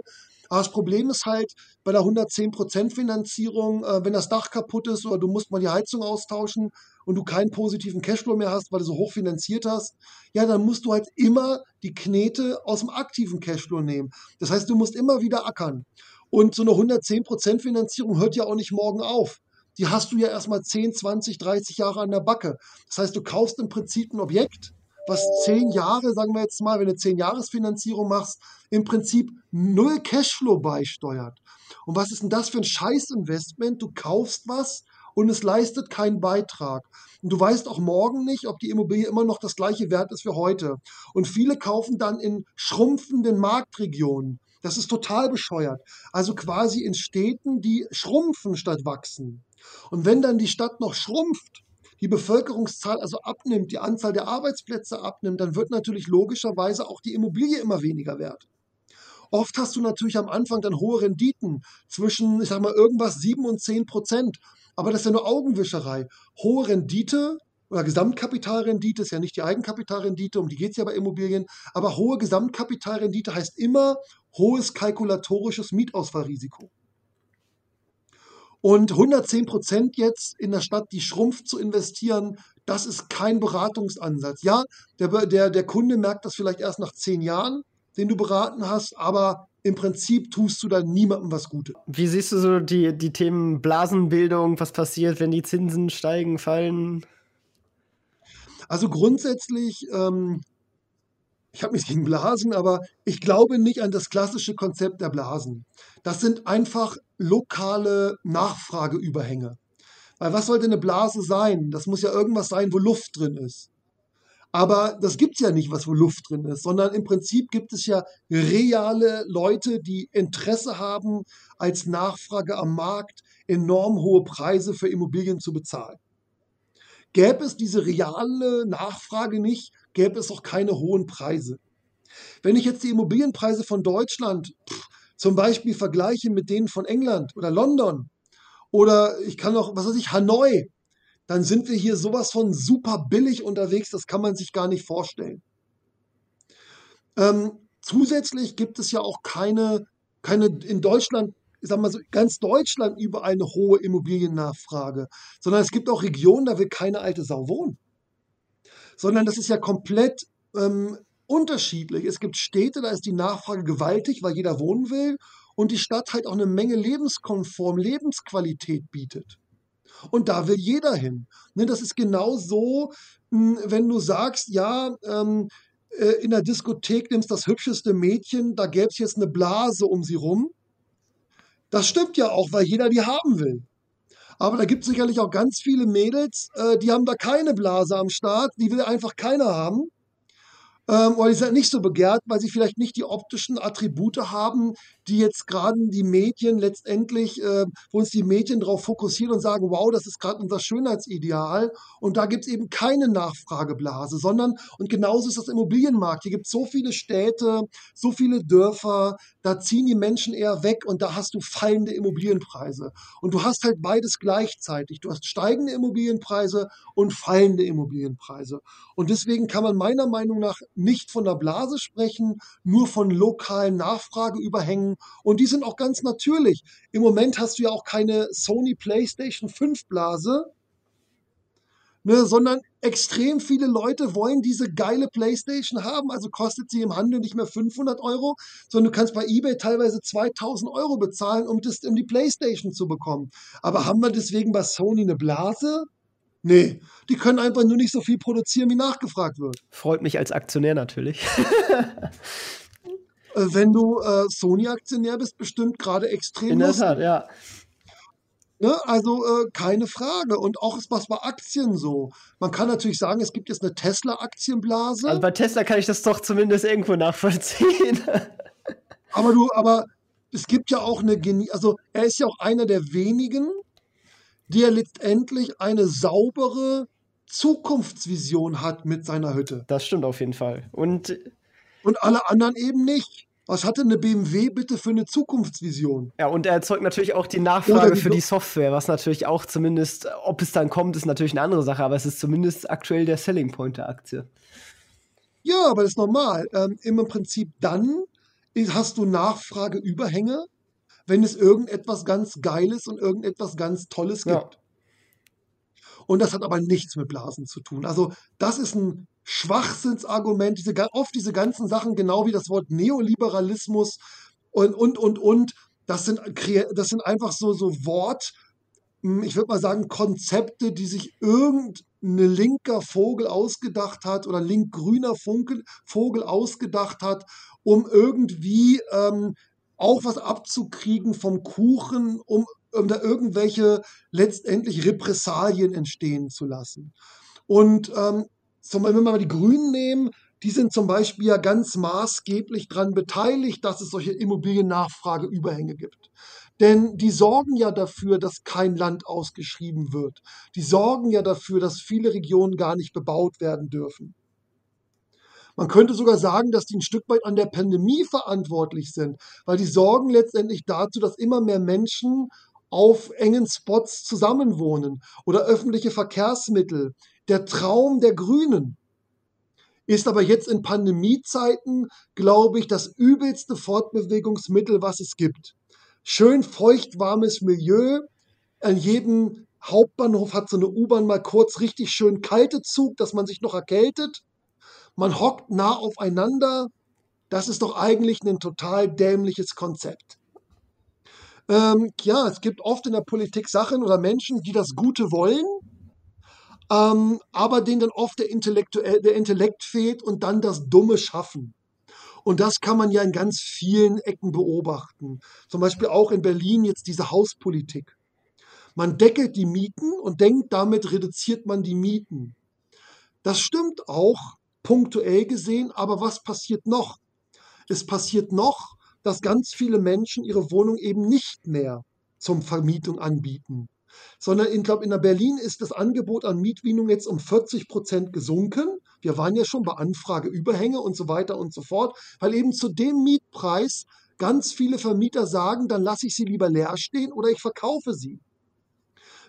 Aber das Problem ist halt bei der 110% Finanzierung, äh, wenn das Dach kaputt ist oder du musst mal die Heizung austauschen und du keinen positiven Cashflow mehr hast, weil du so hoch finanziert hast, ja, dann musst du halt immer die Knete aus dem aktiven Cashflow nehmen. Das heißt, du musst immer wieder ackern. Und so eine 110% Finanzierung hört ja auch nicht morgen auf. Die hast du ja erstmal 10, 20, 30 Jahre an der Backe. Das heißt, du kaufst im Prinzip ein Objekt, was zehn Jahre, sagen wir jetzt mal, wenn du zehn Jahresfinanzierung machst, im Prinzip null Cashflow beisteuert. Und was ist denn das für ein Scheißinvestment? Du kaufst was und es leistet keinen Beitrag. Und du weißt auch morgen nicht, ob die Immobilie immer noch das gleiche Wert ist wie heute. Und viele kaufen dann in schrumpfenden Marktregionen. Das ist total bescheuert. Also quasi in Städten, die schrumpfen statt wachsen. Und wenn dann die Stadt noch schrumpft, die Bevölkerungszahl also abnimmt, die Anzahl der Arbeitsplätze abnimmt, dann wird natürlich logischerweise auch die Immobilie immer weniger wert. Oft hast du natürlich am Anfang dann hohe Renditen zwischen, ich sag mal, irgendwas 7 und 10 Prozent. Aber das ist ja nur Augenwischerei. Hohe Rendite oder Gesamtkapitalrendite ist ja nicht die Eigenkapitalrendite, um die geht es ja bei Immobilien, aber hohe Gesamtkapitalrendite heißt immer hohes kalkulatorisches Mietausfallrisiko. Und 110 Prozent jetzt in der Stadt, die schrumpft zu investieren, das ist kein Beratungsansatz. Ja, der, der, der Kunde merkt das vielleicht erst nach zehn Jahren, den du beraten hast, aber im Prinzip tust du da niemandem was Gutes. Wie siehst du so die, die Themen Blasenbildung, was passiert, wenn die Zinsen steigen, fallen? Also grundsätzlich, ähm, ich habe nichts gegen Blasen, aber ich glaube nicht an das klassische Konzept der Blasen. Das sind einfach lokale Nachfrageüberhänge. Weil was sollte eine Blase sein? Das muss ja irgendwas sein, wo Luft drin ist. Aber das gibt es ja nicht, was wo Luft drin ist, sondern im Prinzip gibt es ja reale Leute, die Interesse haben, als Nachfrage am Markt enorm hohe Preise für Immobilien zu bezahlen. Gäbe es diese reale Nachfrage nicht, gäbe es auch keine hohen Preise. Wenn ich jetzt die Immobilienpreise von Deutschland pff, zum Beispiel vergleiche mit denen von England oder London oder ich kann auch, was weiß ich, Hanoi, dann sind wir hier sowas von super billig unterwegs, das kann man sich gar nicht vorstellen. Ähm, zusätzlich gibt es ja auch keine, keine in Deutschland, ich sag mal so, ganz Deutschland überall eine hohe Immobiliennachfrage, sondern es gibt auch Regionen, da will keine alte Sau wohnen. Sondern das ist ja komplett ähm, unterschiedlich. Es gibt Städte, da ist die Nachfrage gewaltig, weil jeder wohnen will und die Stadt halt auch eine Menge lebenskonform, Lebensqualität bietet. Und da will jeder hin. Ne, das ist genau so, hm, wenn du sagst, ja, ähm, äh, in der Diskothek nimmst das hübscheste Mädchen, da gäbe es jetzt eine Blase um sie rum. Das stimmt ja auch, weil jeder die haben will. Aber da gibt es sicherlich auch ganz viele Mädels, äh, die haben da keine Blase am Start, die will einfach keiner haben. Ähm, oder die sind nicht so begehrt, weil sie vielleicht nicht die optischen Attribute haben, die jetzt gerade die Medien letztendlich, äh, wo uns die Medien darauf fokussieren und sagen, wow, das ist gerade unser Schönheitsideal. Und da gibt es eben keine Nachfrageblase, sondern, und genauso ist das Immobilienmarkt. Hier gibt es so viele Städte, so viele Dörfer, da ziehen die Menschen eher weg und da hast du fallende Immobilienpreise. Und du hast halt beides gleichzeitig. Du hast steigende Immobilienpreise und fallende Immobilienpreise. Und deswegen kann man meiner Meinung nach nicht von der Blase sprechen, nur von lokalen Nachfrageüberhängen und die sind auch ganz natürlich. Im Moment hast du ja auch keine Sony PlayStation 5 Blase, ne, sondern extrem viele Leute wollen diese geile PlayStation haben. Also kostet sie im Handel nicht mehr 500 Euro, sondern du kannst bei eBay teilweise 2000 Euro bezahlen, um, das, um die PlayStation zu bekommen. Aber haben wir deswegen bei Sony eine Blase? Nee, die können einfach nur nicht so viel produzieren, wie nachgefragt wird. Freut mich als Aktionär natürlich. Äh, wenn du äh, Sony-Aktionär bist, bestimmt gerade extrem. In der Tat, ja. Ne? Also äh, keine Frage. Und auch ist was bei Aktien so. Man kann natürlich sagen, es gibt jetzt eine Tesla-Aktienblase. Also bei Tesla kann ich das doch zumindest irgendwo nachvollziehen. aber du, aber es gibt ja auch eine, Genie also er ist ja auch einer der wenigen, der letztendlich eine saubere Zukunftsvision hat mit seiner Hütte. Das stimmt auf jeden Fall. Und und alle anderen eben nicht. Was hatte eine BMW bitte für eine Zukunftsvision? Ja, und er erzeugt natürlich auch die Nachfrage die für die Software, was natürlich auch zumindest, ob es dann kommt, ist natürlich eine andere Sache, aber es ist zumindest aktuell der Selling Point der Aktie. Ja, aber das ist normal. Ähm, Im Prinzip dann hast du Nachfrageüberhänge, wenn es irgendetwas ganz Geiles und irgendetwas ganz Tolles gibt. Ja. Und das hat aber nichts mit Blasen zu tun. Also das ist ein Schwachsinnsargument, diese, oft diese ganzen Sachen, genau wie das Wort Neoliberalismus und, und, und, und, das sind, das sind einfach so, so Wort, hm, ich würde mal sagen, Konzepte, die sich irgendein linker Vogel ausgedacht hat oder linkgrüner Vogel ausgedacht hat, um irgendwie ähm, auch was abzukriegen vom Kuchen, um, um da irgendwelche letztendlich Repressalien entstehen zu lassen. Und ähm, zum Beispiel, wenn wir mal die Grünen nehmen, die sind zum Beispiel ja ganz maßgeblich daran beteiligt, dass es solche Immobiliennachfrageüberhänge gibt. Denn die sorgen ja dafür, dass kein Land ausgeschrieben wird. Die sorgen ja dafür, dass viele Regionen gar nicht bebaut werden dürfen. Man könnte sogar sagen, dass die ein Stück weit an der Pandemie verantwortlich sind, weil die sorgen letztendlich dazu, dass immer mehr Menschen auf engen Spots zusammenwohnen oder öffentliche Verkehrsmittel. Der Traum der Grünen ist aber jetzt in Pandemiezeiten, glaube ich, das übelste Fortbewegungsmittel, was es gibt. Schön feucht warmes Milieu. An jedem Hauptbahnhof hat so eine U-Bahn mal kurz richtig schön kalte Zug, dass man sich noch erkältet. Man hockt nah aufeinander. Das ist doch eigentlich ein total dämliches Konzept. Ähm, ja, es gibt oft in der Politik Sachen oder Menschen, die das Gute wollen, ähm, aber denen dann oft der, Intellektuell, der Intellekt fehlt und dann das Dumme schaffen. Und das kann man ja in ganz vielen Ecken beobachten. Zum Beispiel auch in Berlin jetzt diese Hauspolitik. Man deckelt die Mieten und denkt, damit reduziert man die Mieten. Das stimmt auch, punktuell gesehen, aber was passiert noch? Es passiert noch, dass ganz viele Menschen ihre Wohnung eben nicht mehr zum Vermietung anbieten sondern ich glaube, in der Berlin ist das Angebot an Mietwohnungen jetzt um 40 Prozent gesunken. Wir waren ja schon bei Anfrageüberhänge und so weiter und so fort, weil eben zu dem Mietpreis ganz viele Vermieter sagen, dann lasse ich sie lieber leer stehen oder ich verkaufe sie.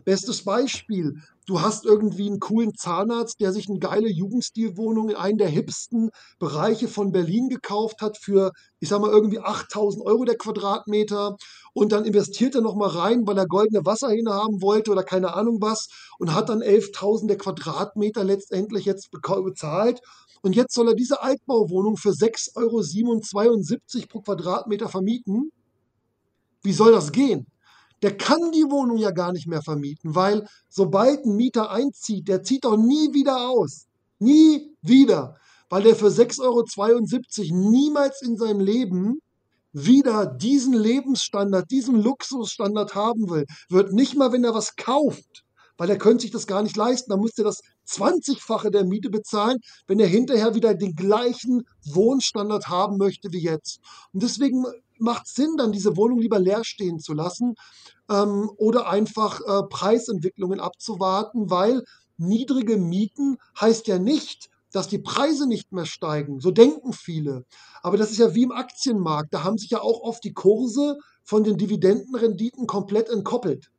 Bestes Beispiel, du hast irgendwie einen coolen Zahnarzt, der sich eine geile Jugendstilwohnung in einen der hipsten Bereiche von Berlin gekauft hat für, ich sag mal, irgendwie 8000 Euro der Quadratmeter und dann investiert er nochmal rein, weil er goldene Wasserhähne haben wollte oder keine Ahnung was und hat dann 11.000 der Quadratmeter letztendlich jetzt bezahlt und jetzt soll er diese Altbauwohnung für 6,72 Euro pro Quadratmeter vermieten. Wie soll das gehen? Der kann die Wohnung ja gar nicht mehr vermieten, weil sobald ein Mieter einzieht, der zieht doch nie wieder aus. Nie wieder. Weil der für 6,72 Euro niemals in seinem Leben wieder diesen Lebensstandard, diesen Luxusstandard haben will. Wird nicht mal, wenn er was kauft, weil er könnte sich das gar nicht leisten. Dann müsste er das 20-fache der Miete bezahlen, wenn er hinterher wieder den gleichen Wohnstandard haben möchte wie jetzt. Und deswegen macht Sinn, dann diese Wohnung lieber leer stehen zu lassen ähm, oder einfach äh, Preisentwicklungen abzuwarten, weil niedrige Mieten heißt ja nicht, dass die Preise nicht mehr steigen. So denken viele. Aber das ist ja wie im Aktienmarkt. Da haben sich ja auch oft die Kurse von den Dividendenrenditen komplett entkoppelt.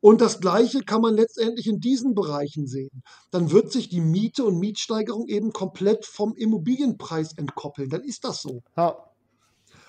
Und das Gleiche kann man letztendlich in diesen Bereichen sehen. Dann wird sich die Miete und Mietsteigerung eben komplett vom Immobilienpreis entkoppeln. Dann ist das so. Ja.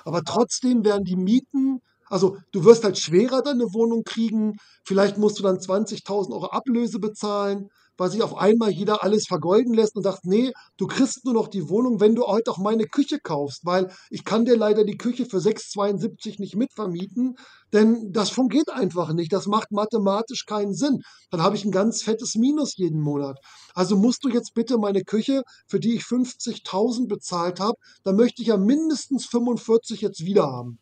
Aber trotzdem werden die Mieten, also du wirst halt schwerer deine Wohnung kriegen. Vielleicht musst du dann 20.000 Euro Ablöse bezahlen, weil sich auf einmal jeder alles vergolden lässt und sagt, nee, du kriegst nur noch die Wohnung, wenn du heute auch meine Küche kaufst, weil ich kann dir leider die Küche für 6,72 nicht mitvermieten, denn das fungiert einfach nicht. Das macht mathematisch keinen Sinn. Dann habe ich ein ganz fettes Minus jeden Monat. Also musst du jetzt bitte meine Küche, für die ich 50.000 bezahlt habe, dann möchte ich ja mindestens 45 jetzt wieder haben.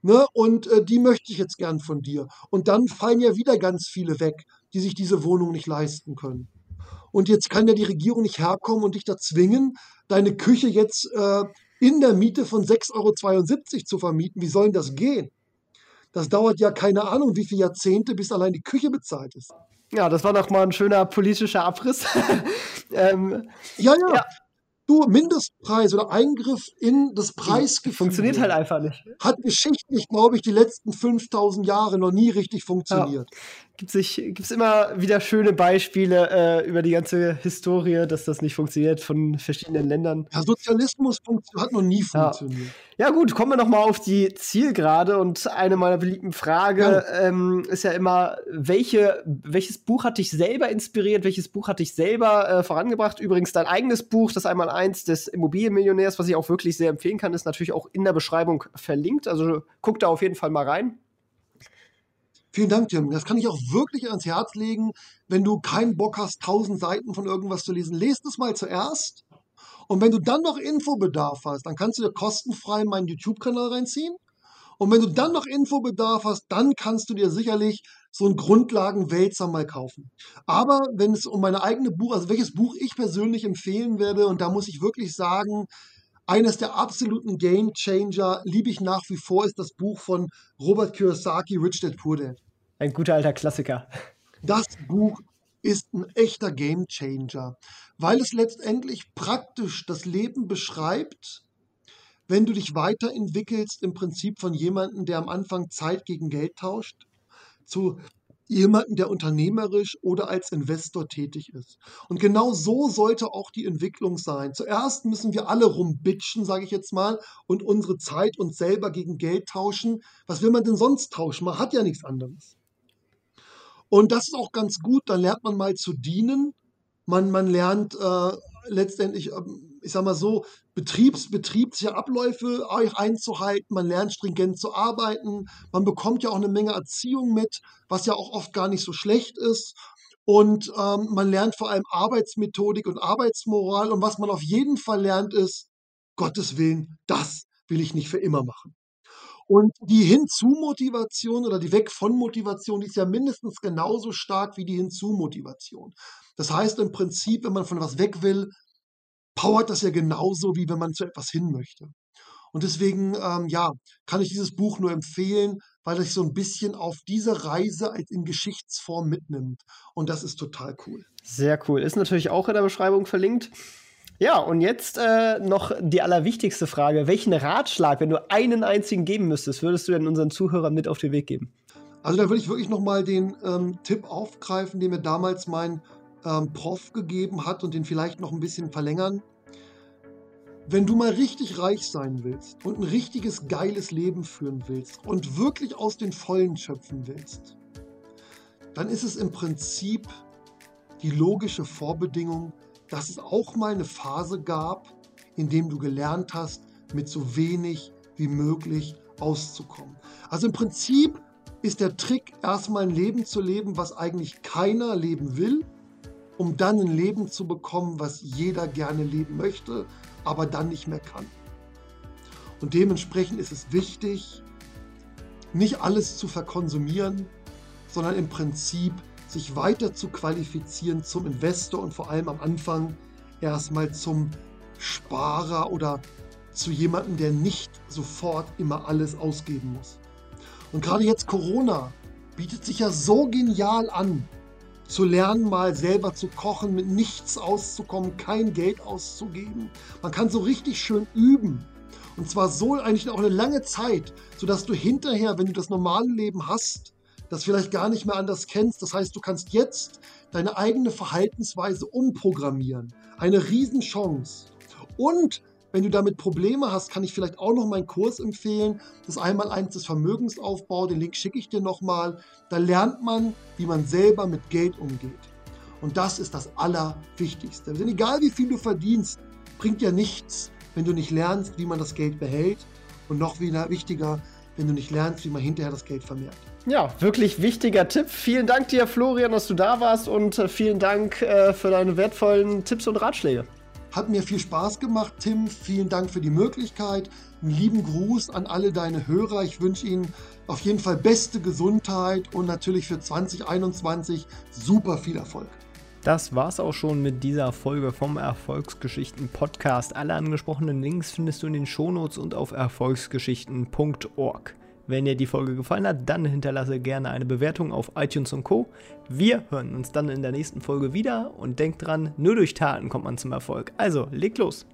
Ne? Und äh, die möchte ich jetzt gern von dir. Und dann fallen ja wieder ganz viele weg, die sich diese Wohnung nicht leisten können. Und jetzt kann ja die Regierung nicht herkommen und dich da zwingen, deine Küche jetzt äh, in der Miete von 6,72 Euro zu vermieten. Wie soll denn das gehen? Das dauert ja keine Ahnung, wie viele Jahrzehnte, bis allein die Küche bezahlt ist. Ja, das war noch mal ein schöner politischer Abriss. ähm, ja, ja, ja, Du, Mindestpreis oder Eingriff in das Preisgefüge. Funktioniert halt einfach nicht. Hat geschichtlich, glaube ich, die letzten 5000 Jahre noch nie richtig funktioniert. Ja gibt es immer wieder schöne Beispiele äh, über die ganze Historie, dass das nicht funktioniert von verschiedenen Ländern. Ja, Sozialismus hat noch nie funktioniert. Ja, ja gut, kommen wir noch mal auf die Zielgerade und eine meiner beliebten Fragen ja. ähm, ist ja immer, welche, welches Buch hat dich selber inspiriert, welches Buch hat dich selber äh, vorangebracht? Übrigens dein eigenes Buch, das einmal eins des Immobilienmillionärs, was ich auch wirklich sehr empfehlen kann, ist natürlich auch in der Beschreibung verlinkt. Also guck da auf jeden Fall mal rein. Vielen Dank, Tim. Das kann ich auch wirklich ans Herz legen. Wenn du keinen Bock hast, tausend Seiten von irgendwas zu lesen, lest es mal zuerst. Und wenn du dann noch Infobedarf hast, dann kannst du dir kostenfrei meinen YouTube-Kanal reinziehen. Und wenn du dann noch Infobedarf hast, dann kannst du dir sicherlich so einen Grundlagenwälzer mal kaufen. Aber wenn es um meine eigene Buch, also welches Buch ich persönlich empfehlen werde, und da muss ich wirklich sagen, eines der absoluten Game Changer, liebe ich nach wie vor, ist das Buch von Robert Kiyosaki, Rich Dad Poor Dad. Ein guter alter Klassiker. Das Buch ist ein echter Game Changer, weil es letztendlich praktisch das Leben beschreibt, wenn du dich weiterentwickelst, im Prinzip von jemandem, der am Anfang Zeit gegen Geld tauscht, zu jemanden, der unternehmerisch oder als Investor tätig ist. Und genau so sollte auch die Entwicklung sein. Zuerst müssen wir alle rumbitschen, sage ich jetzt mal, und unsere Zeit uns selber gegen Geld tauschen. Was will man denn sonst tauschen? Man hat ja nichts anderes. Und das ist auch ganz gut, dann lernt man mal zu dienen. Man, man lernt äh, letztendlich, ähm, ich sag mal so, Betriebs, betriebliche Abläufe einzuhalten, man lernt stringent zu arbeiten, man bekommt ja auch eine Menge Erziehung mit, was ja auch oft gar nicht so schlecht ist. Und ähm, man lernt vor allem Arbeitsmethodik und Arbeitsmoral. Und was man auf jeden Fall lernt, ist, Gottes Willen, das will ich nicht für immer machen. Und die Hinzu-Motivation oder die Weg-von-Motivation, die ist ja mindestens genauso stark wie die Hinzu-Motivation. Das heißt im Prinzip, wenn man von was weg will, powert das ja genauso, wie wenn man zu etwas hin möchte. Und deswegen, ähm, ja, kann ich dieses Buch nur empfehlen, weil es so ein bisschen auf diese Reise als in Geschichtsform mitnimmt. Und das ist total cool. Sehr cool. Ist natürlich auch in der Beschreibung verlinkt. Ja, und jetzt äh, noch die allerwichtigste Frage. Welchen Ratschlag, wenn du einen einzigen geben müsstest, würdest du denn unseren Zuhörern mit auf den Weg geben? Also da würde ich wirklich nochmal den ähm, Tipp aufgreifen, den mir damals mein ähm, Prof gegeben hat und den vielleicht noch ein bisschen verlängern. Wenn du mal richtig reich sein willst und ein richtiges geiles Leben führen willst und wirklich aus den Vollen schöpfen willst, dann ist es im Prinzip die logische Vorbedingung, dass es auch mal eine Phase gab, in dem du gelernt hast, mit so wenig wie möglich auszukommen. Also im Prinzip ist der Trick, erstmal ein Leben zu leben, was eigentlich keiner leben will, um dann ein Leben zu bekommen, was jeder gerne leben möchte, aber dann nicht mehr kann. Und dementsprechend ist es wichtig, nicht alles zu verkonsumieren, sondern im Prinzip sich weiter zu qualifizieren zum Investor und vor allem am Anfang erstmal zum Sparer oder zu jemandem, der nicht sofort immer alles ausgeben muss. Und gerade jetzt Corona bietet sich ja so genial an, zu lernen, mal selber zu kochen, mit nichts auszukommen, kein Geld auszugeben. Man kann so richtig schön üben. Und zwar so eigentlich auch eine lange Zeit, sodass du hinterher, wenn du das normale Leben hast, das vielleicht gar nicht mehr anders kennst. Das heißt, du kannst jetzt deine eigene Verhaltensweise umprogrammieren. Eine Riesenchance. Und wenn du damit Probleme hast, kann ich vielleicht auch noch meinen Kurs empfehlen. Das Einmal-Eins des Vermögensaufbau, den Link schicke ich dir nochmal. Da lernt man, wie man selber mit Geld umgeht. Und das ist das Allerwichtigste. Denn egal wie viel du verdienst, bringt ja nichts, wenn du nicht lernst, wie man das Geld behält. Und noch wichtiger, wenn du nicht lernst, wie man hinterher das Geld vermehrt. Ja, wirklich wichtiger Tipp. Vielen Dank dir, Florian, dass du da warst und äh, vielen Dank äh, für deine wertvollen Tipps und Ratschläge. Hat mir viel Spaß gemacht, Tim. Vielen Dank für die Möglichkeit. Einen lieben Gruß an alle deine Hörer. Ich wünsche Ihnen auf jeden Fall beste Gesundheit und natürlich für 2021 super viel Erfolg. Das war's auch schon mit dieser Folge vom Erfolgsgeschichten Podcast. Alle angesprochenen Links findest du in den Shownotes und auf erfolgsgeschichten.org. Wenn dir die Folge gefallen hat, dann hinterlasse gerne eine Bewertung auf iTunes und Co. Wir hören uns dann in der nächsten Folge wieder und denk dran, nur durch Taten kommt man zum Erfolg. Also, leg los!